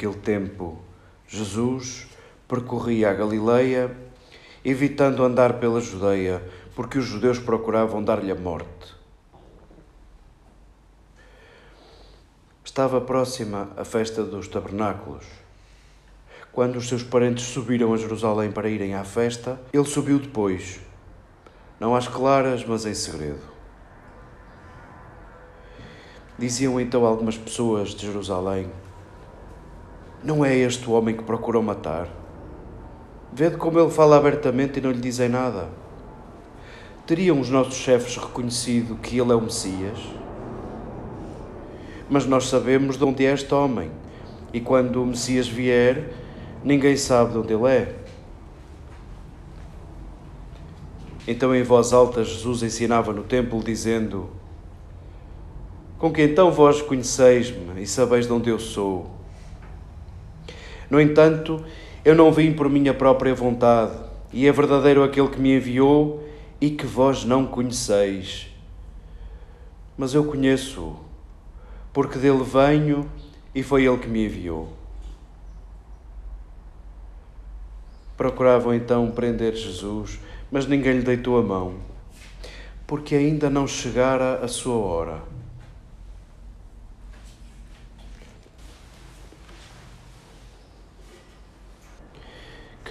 naquele tempo, Jesus percorria a Galileia, evitando andar pela Judeia, porque os judeus procuravam dar-lhe a morte. Estava próxima a festa dos tabernáculos. Quando os seus parentes subiram a Jerusalém para irem à festa, ele subiu depois, não às claras, mas em segredo. Diziam então algumas pessoas de Jerusalém: Não é este o homem que procuram matar? Vede como ele fala abertamente e não lhe dizem nada. Teriam os nossos chefes reconhecido que ele é o Messias? Mas nós sabemos de onde é este homem, e quando o Messias vier, ninguém sabe de onde ele é. Então, em voz alta, Jesus ensinava no templo, dizendo: Com que então vós conheceis-me e sabeis de onde eu sou? No entanto, eu não vim por minha própria vontade, e é verdadeiro aquele que me enviou e que vós não conheceis. Mas eu conheço-o, porque dele venho e foi ele que me enviou. Procuravam então prender Jesus, mas ninguém lhe deitou a mão, porque ainda não chegara a sua hora.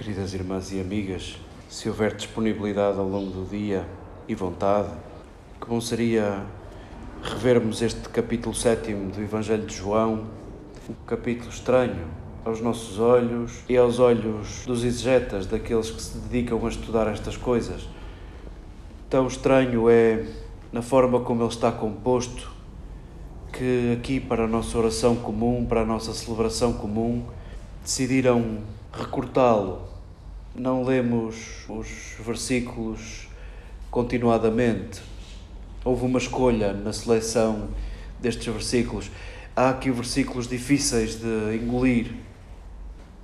Queridas irmãs e amigas, se houver disponibilidade ao longo do dia e vontade, que bom seria revermos este capítulo sétimo do Evangelho de João, um capítulo estranho aos nossos olhos e aos olhos dos exegetas, daqueles que se dedicam a estudar estas coisas. Tão estranho é na forma como ele está composto, que aqui para a nossa oração comum, para a nossa celebração comum, decidiram recortá-lo não lemos os versículos continuadamente. Houve uma escolha na seleção destes versículos. Há aqui versículos difíceis de engolir.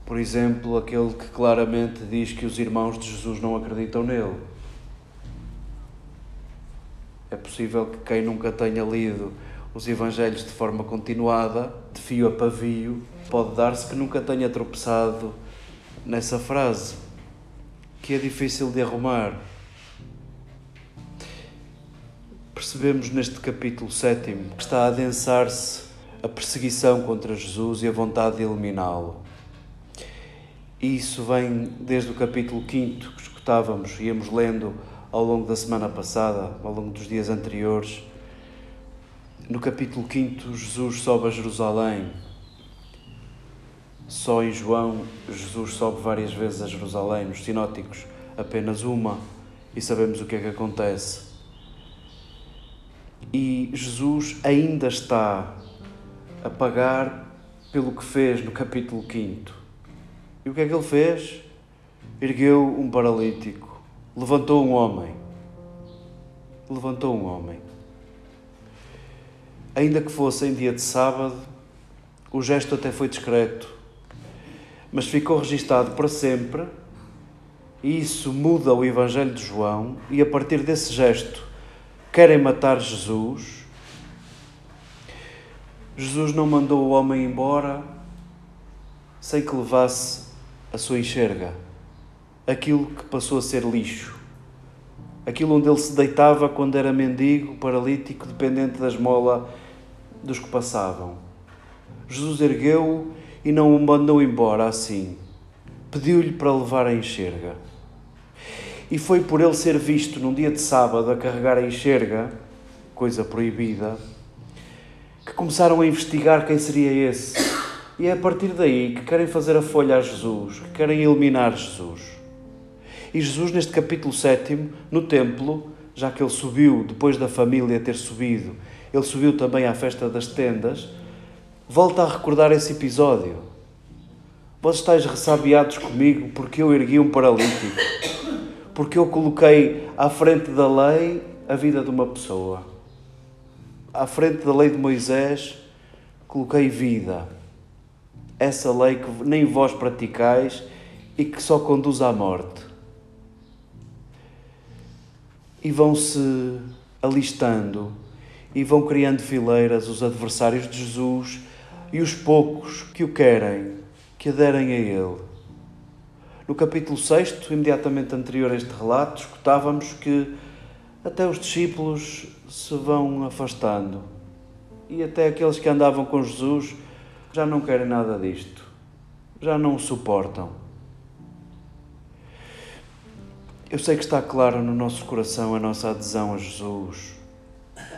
Por exemplo, aquele que claramente diz que os irmãos de Jesus não acreditam nele. É possível que quem nunca tenha lido os Evangelhos de forma continuada, de fio a pavio, pode dar-se que nunca tenha tropeçado nessa frase que é difícil de arrumar. Percebemos neste capítulo sétimo que está a adensar-se a perseguição contra Jesus e a vontade de eliminá-lo. Isso vem desde o capítulo 5 que escutávamos, íamos lendo ao longo da semana passada, ao longo dos dias anteriores. No capítulo 5, Jesus sobe a Jerusalém só em João, Jesus sobe várias vezes a Jerusalém, nos sinóticos, apenas uma, e sabemos o que é que acontece. E Jesus ainda está a pagar pelo que fez no capítulo 5. E o que é que ele fez? Ergueu um paralítico, levantou um homem. Levantou um homem. Ainda que fosse em dia de sábado, o gesto até foi discreto mas ficou registado para sempre. E isso muda o Evangelho de João, e a partir desse gesto querem matar Jesus. Jesus não mandou o homem embora sem que levasse a sua enxerga, aquilo que passou a ser lixo, aquilo onde ele se deitava quando era mendigo, paralítico, dependente da esmola dos que passavam. Jesus ergueu-o e não o mandou embora assim. Pediu-lhe para levar a enxerga. E foi por ele ser visto num dia de sábado a carregar a enxerga, coisa proibida, que começaram a investigar quem seria esse. E é a partir daí que querem fazer a folha a Jesus, que querem eliminar Jesus. E Jesus, neste capítulo 7, no templo, já que ele subiu depois da família ter subido, ele subiu também à festa das tendas Volta a recordar esse episódio. Vós estáis ressabiados comigo porque eu ergui um paralítico, porque eu coloquei à frente da lei a vida de uma pessoa. À frente da lei de Moisés, coloquei vida. Essa lei que nem vós praticais e que só conduz à morte. E vão-se alistando e vão criando fileiras os adversários de Jesus e os poucos que o querem, que aderem a Ele. No capítulo 6, imediatamente anterior a este relato, escutávamos que até os discípulos se vão afastando e até aqueles que andavam com Jesus já não querem nada disto, já não o suportam. Eu sei que está claro no nosso coração a nossa adesão a Jesus,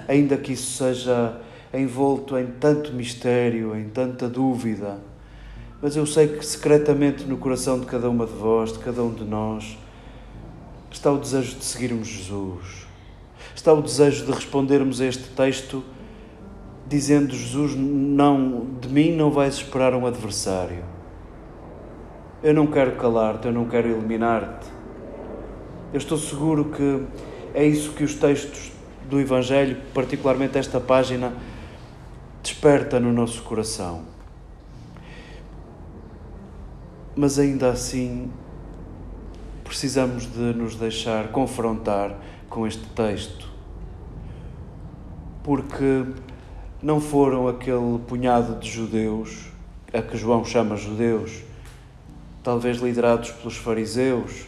ainda que isso seja envolto em tanto mistério, em tanta dúvida mas eu sei que secretamente no coração de cada uma de vós, de cada um de nós, está o desejo de seguirmos Jesus. Está o desejo de respondermos a este texto dizendo: Jesus, não, de mim não vais esperar um adversário. Eu não quero calar-te, eu não quero eliminar-te. Eu estou seguro que é isso que os textos do Evangelho, particularmente esta página, desperta no nosso coração. Mas ainda assim precisamos de nos deixar confrontar com este texto. Porque não foram aquele punhado de judeus, a que João chama judeus, talvez liderados pelos fariseus,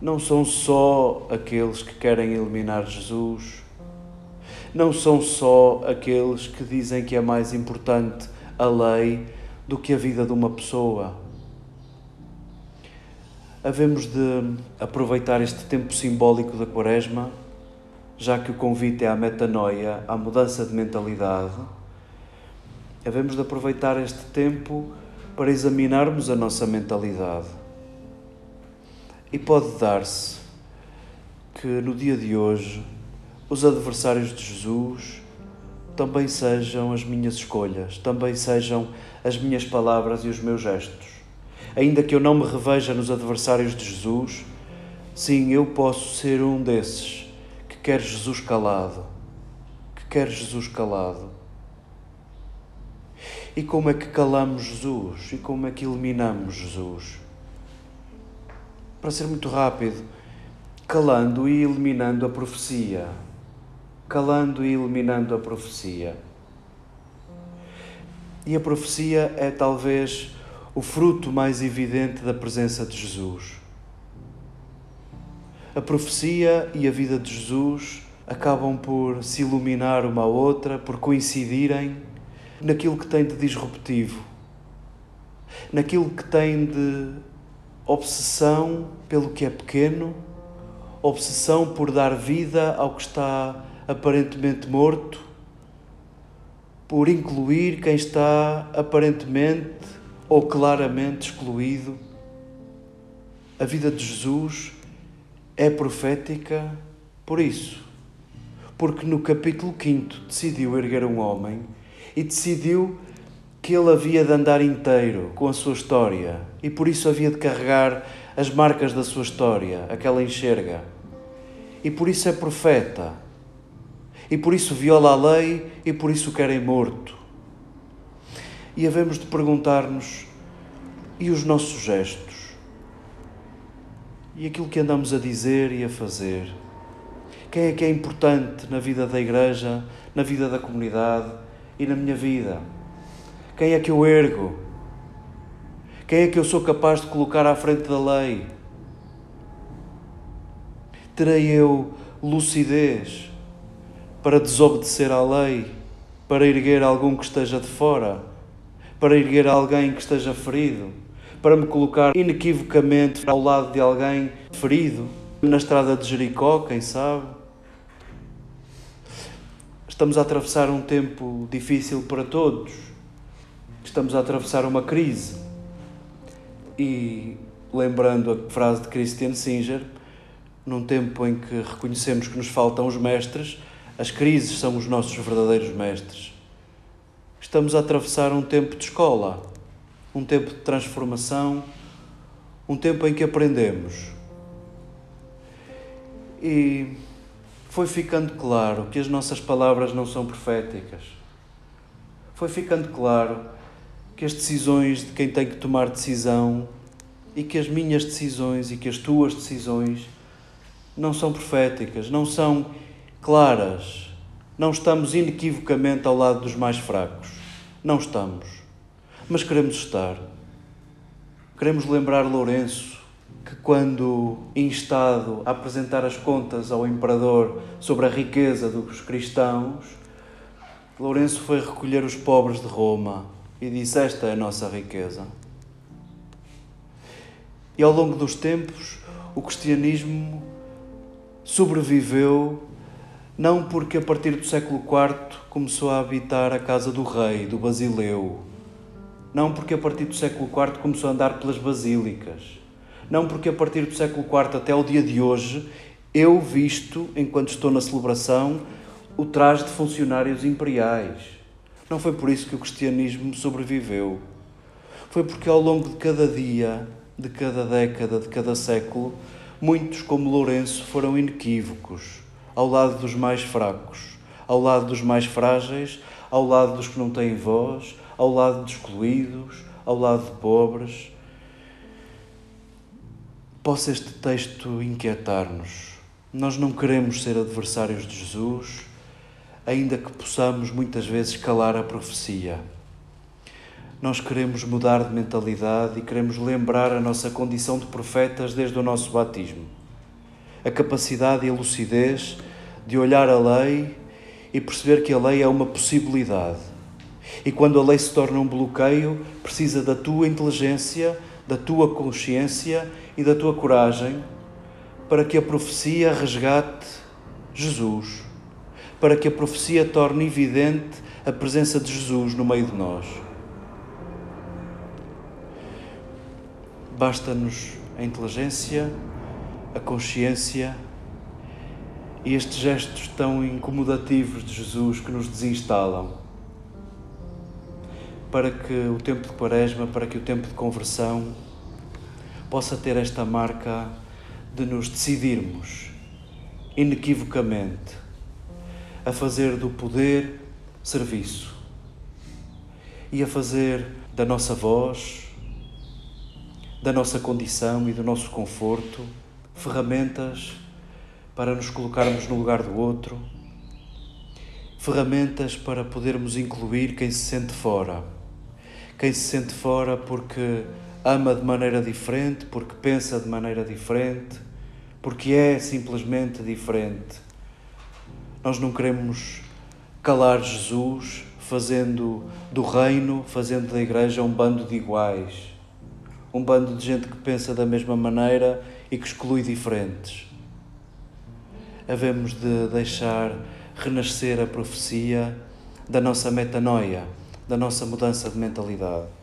não são só aqueles que querem eliminar Jesus, não são só aqueles que dizem que é mais importante a lei do que a vida de uma pessoa havemos de aproveitar este tempo simbólico da Quaresma, já que o convite é à metanoia, à mudança de mentalidade. Havemos de aproveitar este tempo para examinarmos a nossa mentalidade. E pode dar-se que no dia de hoje os adversários de Jesus também sejam as minhas escolhas, também sejam as minhas palavras e os meus gestos ainda que eu não me reveja nos adversários de Jesus, sim, eu posso ser um desses que quer Jesus calado, que quer Jesus calado. E como é que calamos Jesus? E como é que eliminamos Jesus? Para ser muito rápido, calando e eliminando a profecia. Calando e eliminando a profecia. E a profecia é talvez o fruto mais evidente da presença de Jesus. A profecia e a vida de Jesus acabam por se iluminar uma à outra, por coincidirem naquilo que tem de disruptivo, naquilo que tem de obsessão pelo que é pequeno, obsessão por dar vida ao que está aparentemente morto, por incluir quem está aparentemente ou claramente excluído. A vida de Jesus é profética por isso. Porque no capítulo 5 decidiu erguer um homem e decidiu que ele havia de andar inteiro com a sua história e por isso havia de carregar as marcas da sua história, aquela enxerga. E por isso é profeta. E por isso viola a lei e por isso o querem morto e havemos de perguntar-nos: e os nossos gestos? E aquilo que andamos a dizer e a fazer? Quem é que é importante na vida da igreja, na vida da comunidade e na minha vida? Quem é que eu ergo? Quem é que eu sou capaz de colocar à frente da lei? Terei eu lucidez para desobedecer à lei, para erguer algum que esteja de fora? para erguer alguém que esteja ferido, para me colocar inequivocamente ao lado de alguém ferido, na estrada de Jericó, quem sabe. Estamos a atravessar um tempo difícil para todos. Estamos a atravessar uma crise. E lembrando a frase de Christian Singer, num tempo em que reconhecemos que nos faltam os mestres, as crises são os nossos verdadeiros mestres. Estamos a atravessar um tempo de escola, um tempo de transformação, um tempo em que aprendemos. E foi ficando claro que as nossas palavras não são proféticas. Foi ficando claro que as decisões de quem tem que tomar decisão e que as minhas decisões e que as tuas decisões não são proféticas, não são claras, não estamos inequivocamente ao lado dos mais fracos Não estamos, mas queremos estar. Queremos lembrar Lourenço que, quando instado a apresentar as contas ao imperador sobre a riqueza dos cristãos, Lourenço foi recolher os pobres de Roma e disse: Esta é a nossa riqueza. E ao longo dos tempos, o cristianismo sobreviveu não porque a partir do século IV começou a habitar a casa do rei, do Basileu, não porque a partir do século IV começou a andar pelas basílicas, não porque a partir do século IV até o dia de hoje eu visto, enquanto estou na celebração, o traje de funcionários imperiais. Não foi por isso que o cristianismo sobreviveu. Foi porque ao longo de cada dia, de cada década, de cada século, muitos como Lourenço foram inequívocos ao lado dos mais fracos, ao lado dos mais frágeis, ao lado dos que não têm voz, ao lado dos excluídos, ao lado de pobres. Possa este texto inquietar-nos. Nós não queremos ser adversários de Jesus, ainda que possamos muitas vezes calar a profecia. Nós queremos mudar de mentalidade e queremos lembrar a nossa condição de profetas desde o nosso batismo. A capacidade e a lucidez de olhar a lei e perceber que a lei é uma possibilidade. E quando a lei se torna um bloqueio, precisa da tua inteligência, da tua consciência e da tua coragem para que a profecia resgate Jesus, para que a profecia torne evidente a presença de Jesus no meio de nós. Basta-nos a inteligência, a consciência e estes gestos tão incomodativos de Jesus que nos desinstalam, para que o tempo de Quaresma, para que o tempo de conversão possa ter esta marca de nos decidirmos inequivocamente a fazer do poder serviço e a fazer da nossa voz, da nossa condição e do nosso conforto ferramentas para nos colocarmos no lugar do outro, ferramentas para podermos incluir quem se sente fora. Quem se sente fora porque ama de maneira diferente, porque pensa de maneira diferente, porque é simplesmente diferente. Nós não queremos calar Jesus fazendo do reino, fazendo da igreja um bando de iguais, um bando de gente que pensa da mesma maneira e que exclui diferentes havemos de deixar renascer a profecia da nossa metanoia, da nossa mudança de mentalidade.